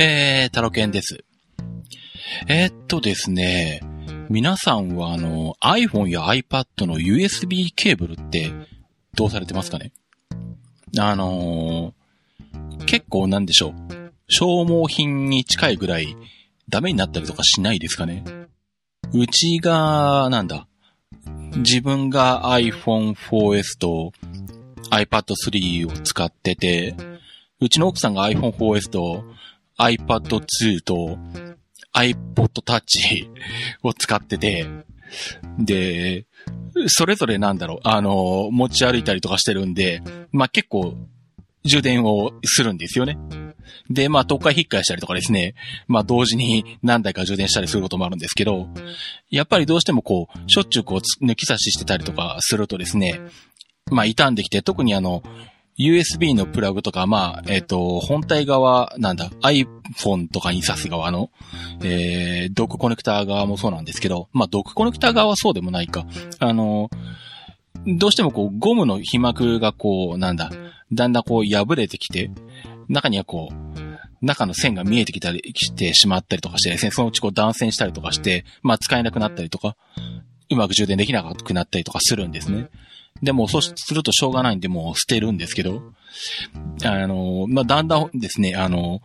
えー、タロケンです。えーっとですね、皆さんはあの、iPhone や iPad の USB ケーブルってどうされてますかね？あのー、結構なんでしょう。消耗品に近いぐらいダメになったりとかしないですかね？うちが、なんだ、自分が iPhone 4S と iPad 3を使ってて、うちの奥さんが iPhone 4S と iPad 2と iPod Touch を使ってて、で、それぞれなんだろう、あの、持ち歩いたりとかしてるんで、まあ、結構充電をするんですよね。で、まあ、東海引っかえしたりとかですね、まあ、同時に何台か充電したりすることもあるんですけど、やっぱりどうしてもこう、しょっちゅうこう、抜き差ししてたりとかするとですね、まあ、傷んできて、特にあの、USB のプラグとか、まあ、えっ、と、本体側、なんだ、iPhone とかに挿す側の、えー、ドックコネクター側もそうなんですけど、まあ、ドックコネクター側はそうでもないか。あの、どうしてもこう、ゴムの被膜がこう、なんだ、だんだんこう破れてきて、中にはこう、中の線が見えてきたりしてしまったりとかしてですね、そのうちこう断線したりとかして、まあ使えなくなったりとか、うまく充電できなくなったりとかするんですね。でも、そうするとしょうがないんで、もう捨てるんですけど、あの、まあ、だんだんですね、あの、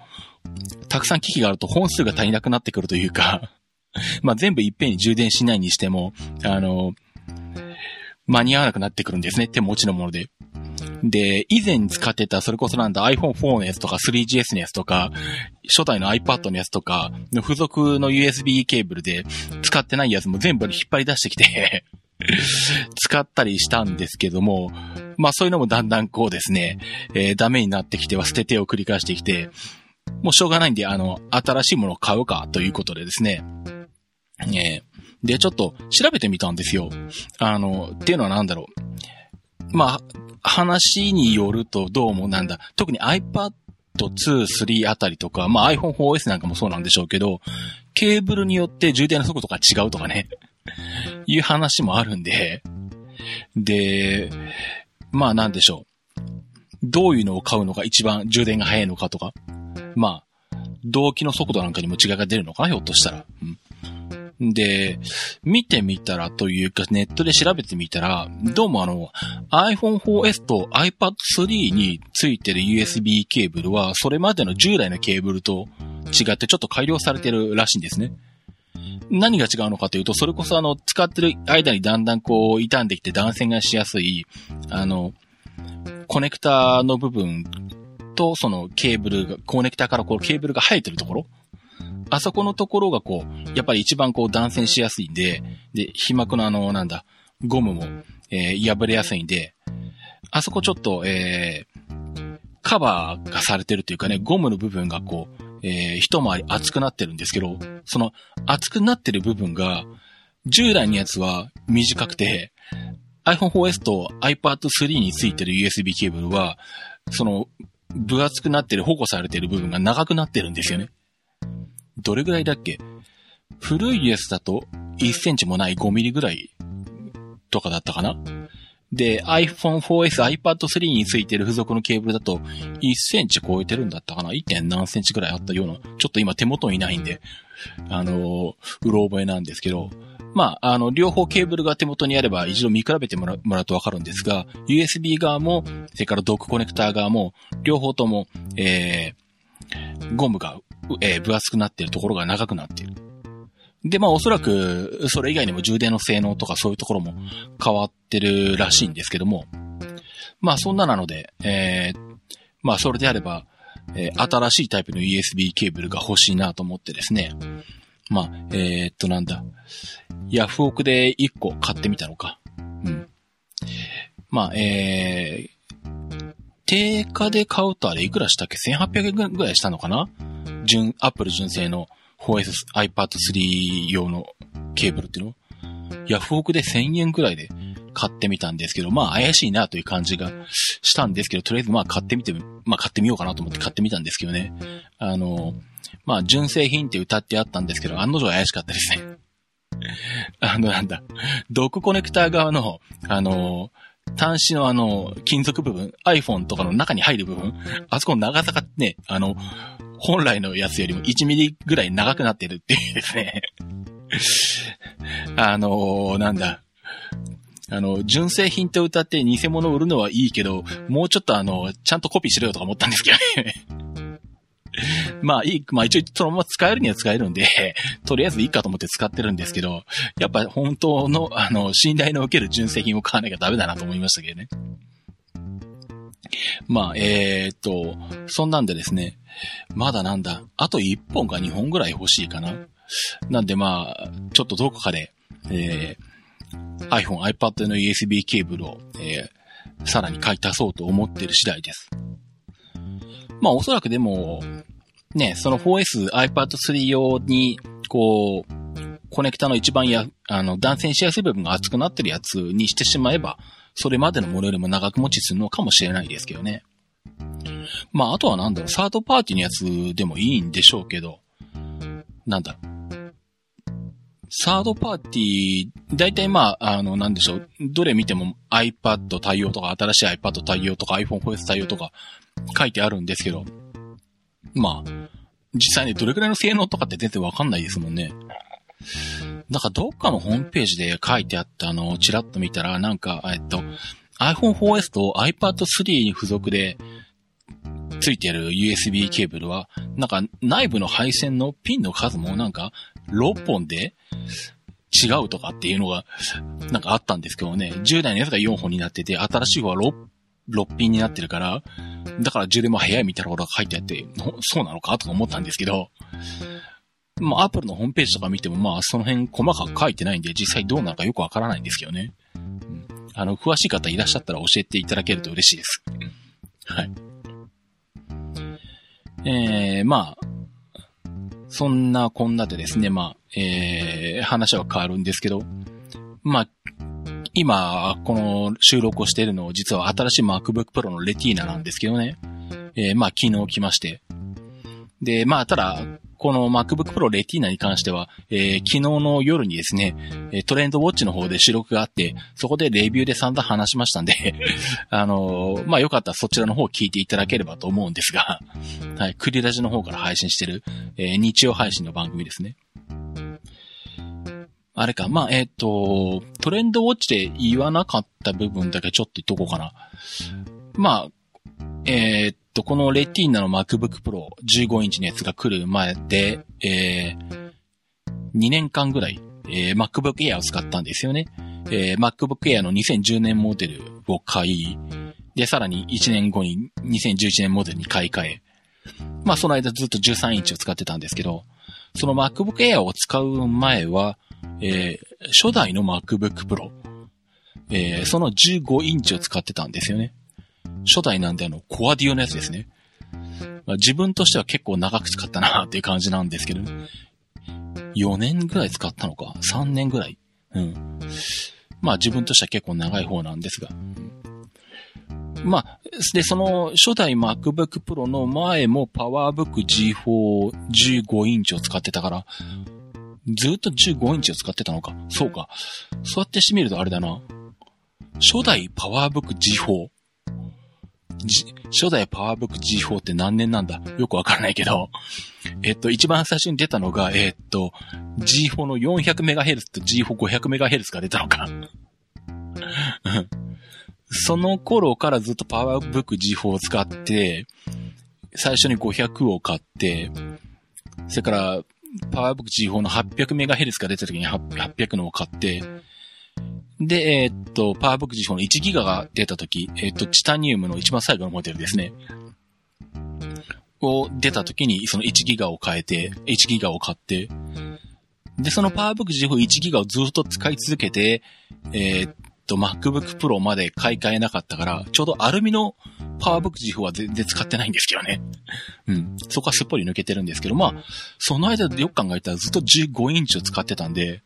たくさん機器があると本数が足りなくなってくるというか、まあ、全部いっぺんに充電しないにしても、あの、間に合わなくなってくるんですね、手持ちのもので。で、以前使ってた、それこそなんだ iPhone4 のやつとか 3GS のやつとか、初代の iPad のやつとか、の付属の USB ケーブルで使ってないやつも全部引っ張り出してきて 使ったりしたんですけども、まあそういうのもだんだんこうですね、えーダメになってきては捨ててを繰り返してきて、もうしょうがないんで、あの、新しいものを買うかということでですね、えーで、ちょっと調べてみたんですよ。あの、っていうのはなんだろう。まあ、話によるとどうもなんだ、特に iPad 2、3あたりとか、まあ iPhone 4S なんかもそうなんでしょうけど、ケーブルによって充電の速度が違うとかね、いう話もあるんで、で、まあなんでしょう。どういうのを買うのが一番充電が早いのかとか、まあ、動機の速度なんかにも違いが出るのかな、ひょっとしたら。んで、見てみたらというか、ネットで調べてみたら、どうもあの、iPhone 4S と iPad 3についてる USB ケーブルは、それまでの従来のケーブルと違ってちょっと改良されてるらしいんですね。何が違うのかというと、それこそあの、使ってる間にだんだんこう、傷んできて断線がしやすい、あの、コネクタの部分と、そのケーブルが、コネクタからこうケーブルが生えてるところ？あそこのところがこう、やっぱり一番こう断線しやすいんで、で、被膜のあの、なんだ、ゴムも、えー破れやすいんで、あそこちょっと、えーカバーがされてるというかね、ゴムの部分がこう、えー一回り厚くなってるんですけど、その厚くなってる部分が、従来のやつは短くて、iPhone 4S と iPad 3についてる USB ケーブルは、その、分厚くなってる、保護されてる部分が長くなってるんですよね。どれぐらいだっけ？古いやつだと1センチもない5ミリぐらいとかだったかな？で、iPhone 4S、iPad 3についてる付属のケーブルだと1センチ超えてるんだったかな ?1. 点何センチぐらいあったような、ちょっと今手元にないんで、あのうろ覚えなんですけど、まあ、あの、両方ケーブルが手元にあれば一度見比べてもらもらうとわかるんですが、USB 側も、それからドックコネクター側も、両方とも、えー、ゴムが、えー分厚くなっているところが長くなっている。で、まあおそらく、それ以外にも充電の性能とかそういうところも変わってるらしいんですけども、まあそんななので、えー、まあそれであれば、えー新しいタイプの USB ケーブルが欲しいなと思ってですね、まあ、えーっとなんだ、ヤフオクで1個買ってみたのか。うん。まあ、えー、定価で買うとあれいくらしたっけ ?1800 円ぐらいしたのかな？純、アップル純正の 4S、iPad 3用のケーブルっていうの？ヤフオクで1000円ぐらいで買ってみたんですけど、まあ怪しいなという感じがしたんですけど、とりあえずまあ買ってみて、まあ買ってみようかなと思って買ってみたんですけどね。あの、まあ純正品って歌ってあったんですけど、案の定怪しかったですね。あの、なんだ、ドックコネクター側の、あの、端子のあの、金属部分、iPhone とかの中に入る部分、あそこの長さがね、あの、本来のやつよりも1ミリぐらい長くなってるっていうですね。あのー、なんだ。あの、純正品と歌って偽物を売るのはいいけど、もうちょっとあの、ちゃんとコピーしろよとか思ったんですけどね。まあいい、まあ一応そのまま使えるには使えるんで、とりあえずいいかと思って使ってるんですけど、やっぱ本当の、あの、信頼の受ける純正品を買わなきゃダメだなと思いましたけどね。まあ、えー、っと、そんなんでですね、まだなんだ、あと1本か2本ぐらい欲しいかな。なんでまあ、ちょっとどこかで、えー、iPhone、iPad の USB ケーブルを、えー、さらに買い足そうと思ってる次第です。まあおそらくでも、ね、その 4S iPad 3用に、こう、コネクタの一番や、あの、断線しやすい部分が熱くなってるやつにしてしまえば、それまでのものよりも長く持ちするのかもしれないですけどね。まあ、あとはなんだろう、サードパーティーのやつでもいいんでしょうけど、なんだろう。サードパーティー、大体まあ、あの、なんでしょう。どれ見ても iPad 対応とか、新しい iPad 対応とか、iPhone 4S 対応とか書いてあるんですけど、まあ、実際にどれくらいの性能とかって全然わかんないですもんね。なんかどっかのホームページで書いてあったのをチラッと見たら、なんか、えっと、iPhone 4S と iPad 3に付属でついてる USB ケーブルは、なんか内部の配線のピンの数もなんか6本で違うとかっていうのがなんかあったんですけどね、10代のやつが4本になってて、新しい方は 6, 6ピンになってるから、だから充電も早いみたいなことが書いてあって、そうなのかとか思ったんですけど、まあ、アップルのホームページとか見ても、まあ、その辺細かく書いてないんで、実際どうなのかよくわからないんですけどね。うん、あの、詳しい方いらっしゃったら教えていただけると嬉しいです。はい。えー、まあ、そんなこんなでですね、まあ、えー、話は変わるんですけど、まあ、今、この収録をしているのを実は新しい MacBook Pro のレティーナなんですけどね。えー、まあ昨日来まして。で、まあただ、この MacBook Pro Retina に関しては、えー、昨日の夜にですね、トレンドウォッチの方で収録があって、そこでレビューで散々話しましたんで あのー、まあ、よかったらそちらの方を聞いていただければと思うんですが はい、クリラジの方から配信してる、えー、日曜配信の番組ですね。あれか、まあ、えっ、ー、と、トレンドウォッチで言わなかった部分だけちょっと言っとこうかな。まあ、えー、と、このレティーナの MacBook Pro 15インチのやつが来る前で、えー、2年間ぐらい、えー、MacBook Air を使ったんですよね。えー、MacBook Air の2010年モデルを買い、で、さらに1年後に2011年モデルに買い替え、まあその間ずっと13インチを使ってたんですけど、その MacBook Air を使う前は、えー、初代の MacBook Pro、えー、その15インチを使ってたんですよね。初代なんであの、コアディオのやつですね。まあ、自分としては結構長く使ったなっていう感じなんですけど、4年ぐらい使ったのか ?3 年ぐらいうん。まあ自分としては結構長い方なんですが。まあ、で、その初代 MacBook Pro の前も PowerBook G4 15インチを使ってたから、ずっと15インチを使ってたのか。そうか。そうやってしてみるとあれだな。初代 PowerBook G4。初代パワーブック G4 って何年なんだ？よくわからないけど、えっと、一番最初に出たのが、えっと、G4 の 400MHz と G4500MHz が出たのか。その頃からずっとパワーブック G4 を使って、最初に500を買って、それから、パワーブック G4 の 800MHz が出た時に800のを買って、で、えー、っと、パワーブック G4 の1ギガが出た時、えー、っと、チタニウムの一番最後のモデルですね。を出た時に、その1ギガを変えて、1ギガを買って、で、そのパワーブック G4 1ギガをずっと使い続けて、えー、っと、MacBook Pro まで買い替えなかったから、ちょうどアルミのPowerBook G4 は全然使ってないんですけどね。うん。そこはすっぽり抜けてるんですけど、まあ、その間よく考えたらずっと15インチを使ってたんで、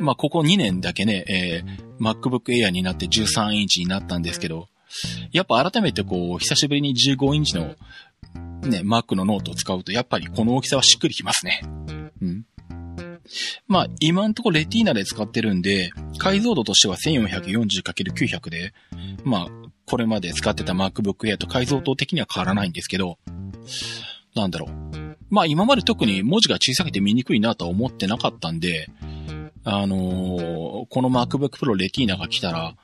まあ、ここ2年だけね、えー、MacBook Air になって13インチになったんですけど、やっぱ改めてこう、久しぶりに15インチのね、Mac のノートを使うと、やっぱりこの大きさはしっくりきますね。うん。まあ、今んとこ Retina で使ってるんで、解像度としては 1440×900 で、まあ、これまで使ってた MacBook Air と解像度的には変わらないんですけど、なんだろう。まあ今まで特に文字が小さくて見にくいなとは思ってなかったんで、あのー、この MacBook Pro レティーナが来たら、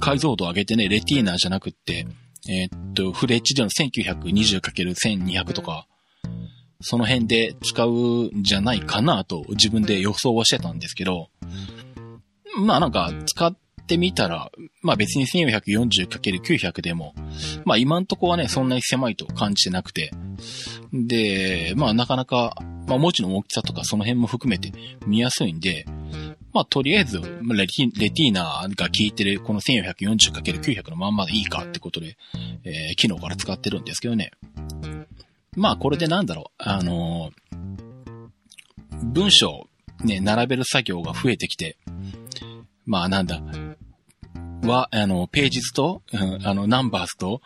解像度上げてね、レティーナじゃなくって、えー、っと、フル HD の 1920×1200 とか、その辺で使うんじゃないかなと自分で予想はしてたんですけど、まあなんか使っってみたら、まあ別に 1440×900 でも、まあ今んとこはね、そんなに狭いと感じてなくて、で、まあなかなか、まあ文字の大きさとかその辺も含めて見やすいんで、まあとりあえず、レティレティーナが効いてるこの 1440×900 のまんまでいいかってことで、えー、昨日から使ってるんですけどね。まあこれでなんだろう、あのー、文章ね、並べる作業が増えてきて、まあなんだ、は、あの、ページ図と、うん、あの、ナンバーズと、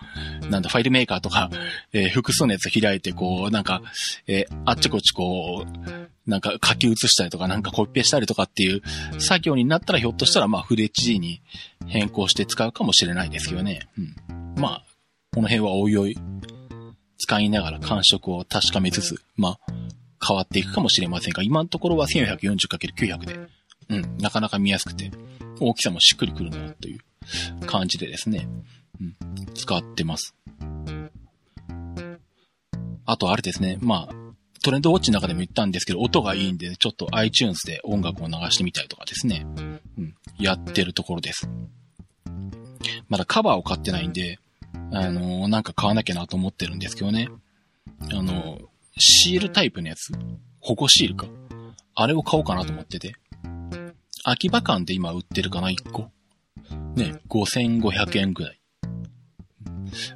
なんだ、ファイルメーカーとか、えー、複数のやつ開いて、こう、なんか、えー、あっちこっちこう、なんか書き写したりとか、なんかコピペしたりとかっていう作業になったら、ひょっとしたら、まあ、フル HD に変更して使うかもしれないですけどね。うん。まあ、この辺はおいおい、使いながら感触を確かめつつ、まあ、変わっていくかもしれませんが、今のところは 1440×900 で、うん、なかなか見やすくて、大きさもしっくりくるな、という感じでですね、うん、使ってます。あとあれですね、まあ、トレンドウォッチの中でも言ったんですけど、音がいいんで、ちょっと iTunes で音楽を流してみたりとかですね、うん、やってるところです。まだカバーを買ってないんで、あのー、なんか買わなきゃなと思ってるんですけどね。あのー、シールタイプのやつ？保護シールか？あれを買おうかなと思ってて。秋葉館で今売ってるかな、1個？ね、5500円ぐらい。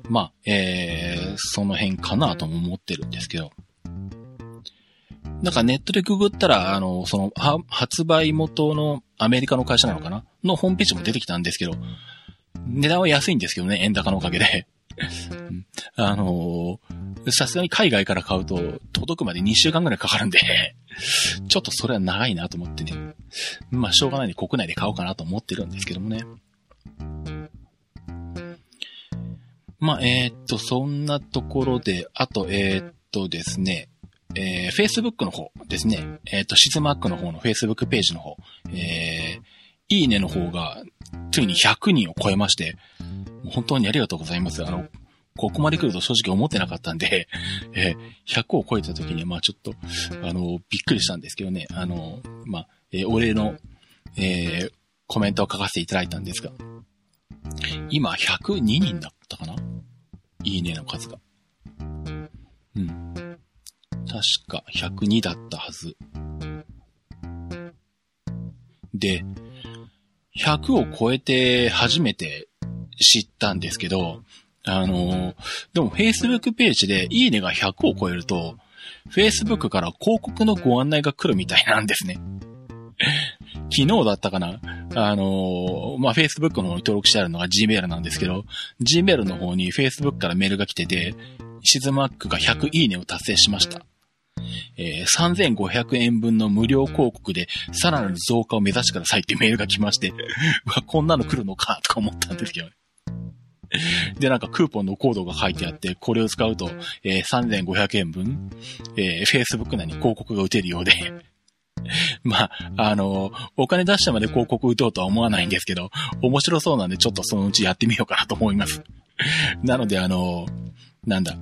まあ、えー、その辺かなとも思ってるんですけど。なんかネットでググったら、あの、その、発売元のアメリカの会社なのかな？のホームページも出てきたんですけど、値段は安いんですけどね、円高のおかげで。あのさすがに海外から買うと、届くまで2週間ぐらいかかるんでちょっとそれは長いなと思ってね。まあ、しょうがないんで国内で買おうかなと思ってるんですけどもね。まあ、えー、っと、そんなところで、あと、えー、っとですね、えー、Facebook の方ですね、えー、っと、シズマックの方の Facebook ページの方、えー、いいねの方が、ついに100人を超えまして、本当にありがとうございます。あの、ここまで来ると正直思ってなかったんで、えー、100を超えた時に、まあちょっと、あの、びっくりしたんですけどね、あの、まあ、えー、お礼の、えー、コメントを書かせていただいたんですが、今102人だったかな？いいねの数が。うん。確か102だったはず。で、100を超えて初めて知ったんですけど、あの、でも Facebook ページでいいねが100を超えると、Facebook から広告のご案内が来るみたいなんですね。昨日だったかな？あのまあ、Facebook の方に登録してあるのが Gmail なんですけど、Gmail の方に Facebook からメールが来てて、シズマックが100いいねを達成しました。えー、3500円分の無料広告でさらなる増加を目指してくださいってメールが来まして、うわ、こんなの来るのかとか思ったんですけどね。で、なんかクーポンのコードが書いてあって、これを使うと、えー、3500円分、えー、Facebook 内に広告が打てるようで、まあ、あの、お金出してまで広告打とうとは思わないんですけど、面白そうなんでちょっとそのうちやってみようかなと思います。なので、あの、なんだ、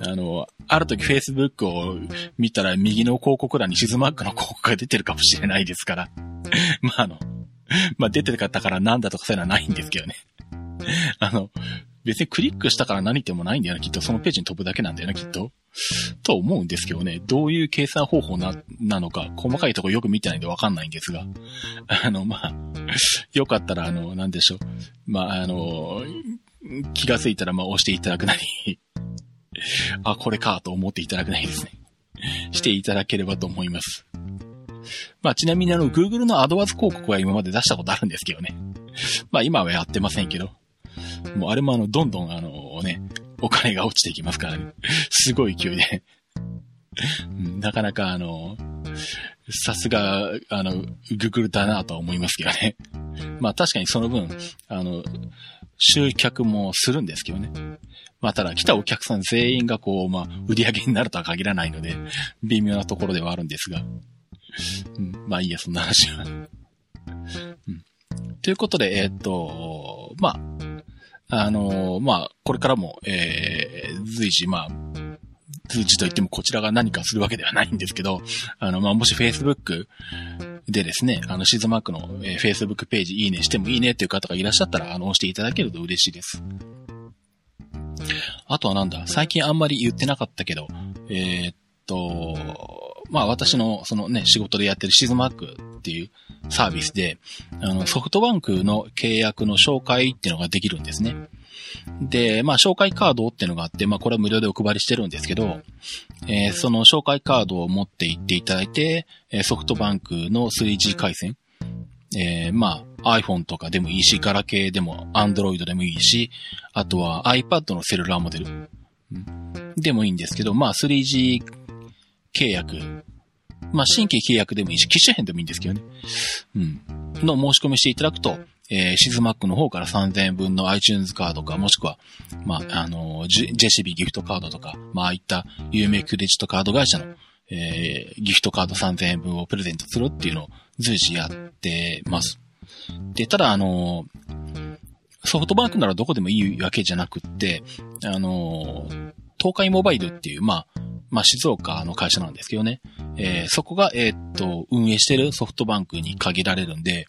あの、ある時 Facebook を見たら右の広告欄にシズマックの広告が出てるかもしれないですから。まあ、あの、まあ、出てたからなんだとかそういうのはないんですけどね。あの、別にクリックしたから何言ってもないんだよな、きっと。そのページに飛ぶだけなんだよな、きっと。と思うんですけどね。どういう計算方法な、なのか、細かいとこよく見てないんでわかんないんですが。あの、まあ、よかったら、あの、なんでしょう。まあ、あの、気がついたら、まあ、押していただくなり あ、これかと思っていただくなりですね。していただければと思います。まあ、ちなみにあの、Google の AdWords 広告は今まで出したことあるんですけどね。まあ、今はやってませんけど。もうあれもあの、どんどんあのね、お金が落ちていきますからね。すごい勢いでなかなかあの、さすが、あの、Google だなとは思いますけどね。まあ確かにその分、あの、集客もするんですけどね。まあ、ただ来たお客さん全員がこう、まあ、売り上げになるとは限らないので、微妙なところではあるんですが。うん、まあいいや、そんな話は。うん。ということで、えー、っと、まあ、あのー、まあ、これからも、えー、随時、まあ、通知といってもこちらが何かするわけではないんですけど、あの、まあ、もし Facebook でですね、あの、シーズマークの、えー、Facebook ページいいねしてもいいねっていう方がいらっしゃったら、あの、押していただけると嬉しいです。あとはなんだ、最近あんまり言ってなかったけど、えー、っと、まあ私のそのね、仕事でやってるシズマークっていうサービスで、あの、ソフトバンクの契約の紹介っていうのができるんですね。で、まあ、紹介カードっていうのがあって、まあ、これは無料でお配りしてるんですけど、えー、その紹介カードを持って行っていただいて、ソフトバンクの 3G 回線、えー、まあ、iPhone とかでもいいし、ガラケーでも Android でもいいし、あとは iPad のセルラーモデル、でもいいんですけど、まあ、3G 契約、まあ、新規契約でもいいし、機種変でもいいんですけどね。うん。の申し込みしていただくと、えー、シズマックの方から3000円分の iTunes カードか、もしくは、まあ、あの、ジェシビギフトカードとか、まあ、あいった有名クレジットカード会社の、えー、ギフトカード3000円分をプレゼントするっていうのを随時やってます。で、ただ、あの、ソフトバンクならどこでもいいわけじゃなくって、あの、東海モバイルっていう、まあ、まあ、静岡の会社なんですけどね。えー、そこが、え、っと、運営してるソフトバンクに限られるんで、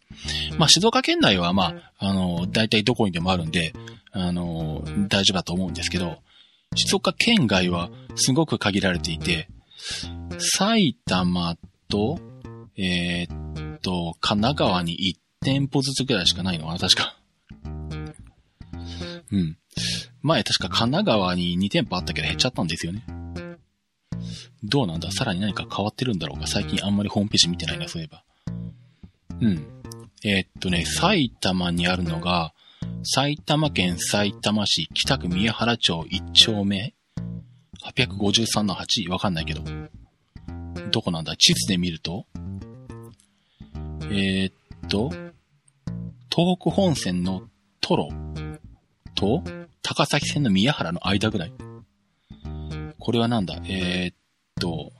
まあ、静岡県内は、まあ、あの、大体どこにでもあるんで、あの、大丈夫だと思うんですけど、静岡県外はすごく限られていて、埼玉と、えー、っと、神奈川に1店舗ずつぐらいしかないのかな、確か。うん。前確か神奈川に2店舗あったけど減っちゃったんですよね。どうなんだ？さらに何か変わってるんだろうか？最近あんまりホームページ見てないな、そういえば。うん。えー、っとね、埼玉にあるのが、埼玉県埼玉市北区宮原町1丁目 ?853 の 8? わかんないけど。どこなんだ？地図で見ると、えー、っと、東北本線のトロと高崎線の宮原の間ぐらい。これはなんだ？えー、っと、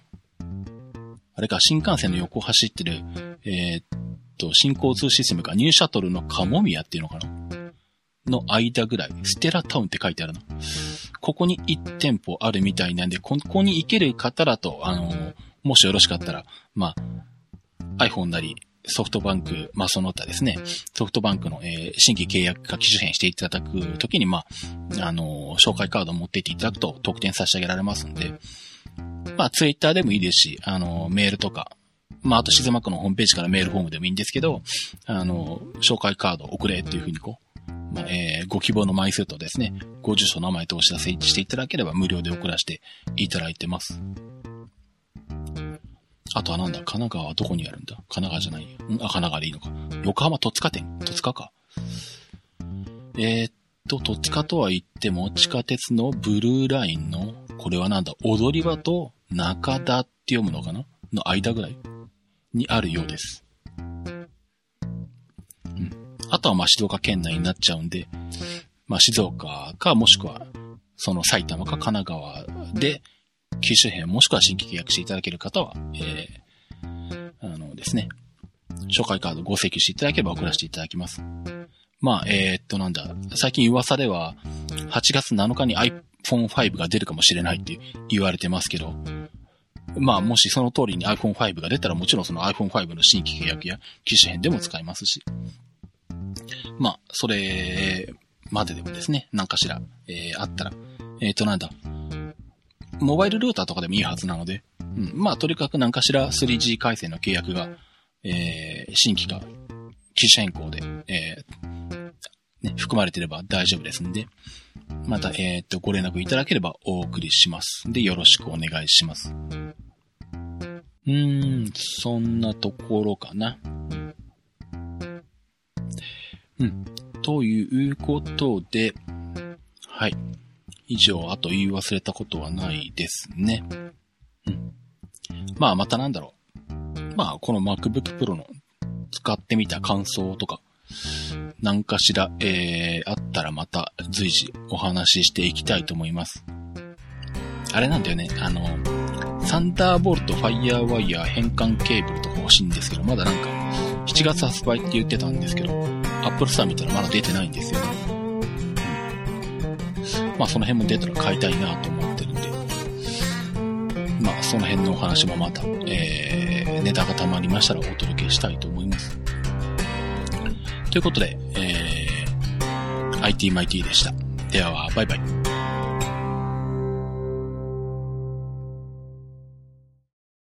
あれか、新幹線の横走ってる、えー、っと、新交通システムか、ニューシャトルのカモミヤっていうのかな？の間ぐらい、ステラタウンって書いてあるな。ここに1店舗あるみたいなんで、ここに行ける方だと、あの、もしよろしかったら、まあ、iPhone なり、ソフトバンク、まあ、その他ですね、ソフトバンクの、えー、新規契約か機種変していただくときに、まあ、あの、紹介カードを持っていっていただくと特典差し上げられますんで、まあ、ツイッターでもいいですし、あの、メールとか、まあ、あと、静クのホームページからメールフォームでもいいんですけど、あの、紹介カード送れっていうふうにこう、まあ、えー、ご希望の枚数とですね、ご住所、名前とお知らせしていただければ無料で送らせていただいてます。あとはなんだ、神奈川はどこにあるんだ？神奈川じゃないよ。あ、神奈川でいいのか。横浜戸塚店戸塚か。えー、っと、戸塚とは言っても、地下鉄のブルーラインのこれはなんだ、踊り場と中田って読むのかな？の間ぐらい？にあるようです。うん。あとはまあ静岡県内になっちゃうんで、まあ静岡かもしくはその埼玉か神奈川で機種編もしくは新規契約していただける方は、えー、あのですね、紹介カードご請求していただければ送らせていただきます。まあ、えー、っと、なんだ、最近噂では、8月7日に iPhone5 が出るかもしれないって言われてますけど、まあもしその通りに iPhone5 が出たらもちろんその iPhone5 の新規契約や機種編でも使えますし、まあそれまででもですね、何かしら、えー、あったら、えっ、ー、となんだ、モバイルルーターとかでもいいはずなので、うん、まあとにかく何かしら 3G 回線の契約が、えー、新規か機種変更で、えー、ね、含まれてれば大丈夫ですんで、また、えっ、と、ご連絡いただければお送りします。で、よろしくお願いします。うーん、そんなところかな。うん。ということで、はい。以上、あと言い忘れたことはないですね。うん。まあ、またなんだろう。まあ、この MacBook Pro の使ってみた感想とか、何かしら、えー、あったらまた随時お話ししていきたいと思います。あれなんだよね、あの、サンダーボルト、ファイヤーワイヤー、変換ケーブルとか欲しいんですけど、まだなんか、7月発売って言ってたんですけど、アップルスター見たらまだ出てないんですよね。うんまあその辺も出たら買いたいなと思ってるんで、まあその辺のお話もまた、えー、ネタが溜まりましたらお届けしたいと思います。ということで、えー、IT マイティでした。では、バイバイ。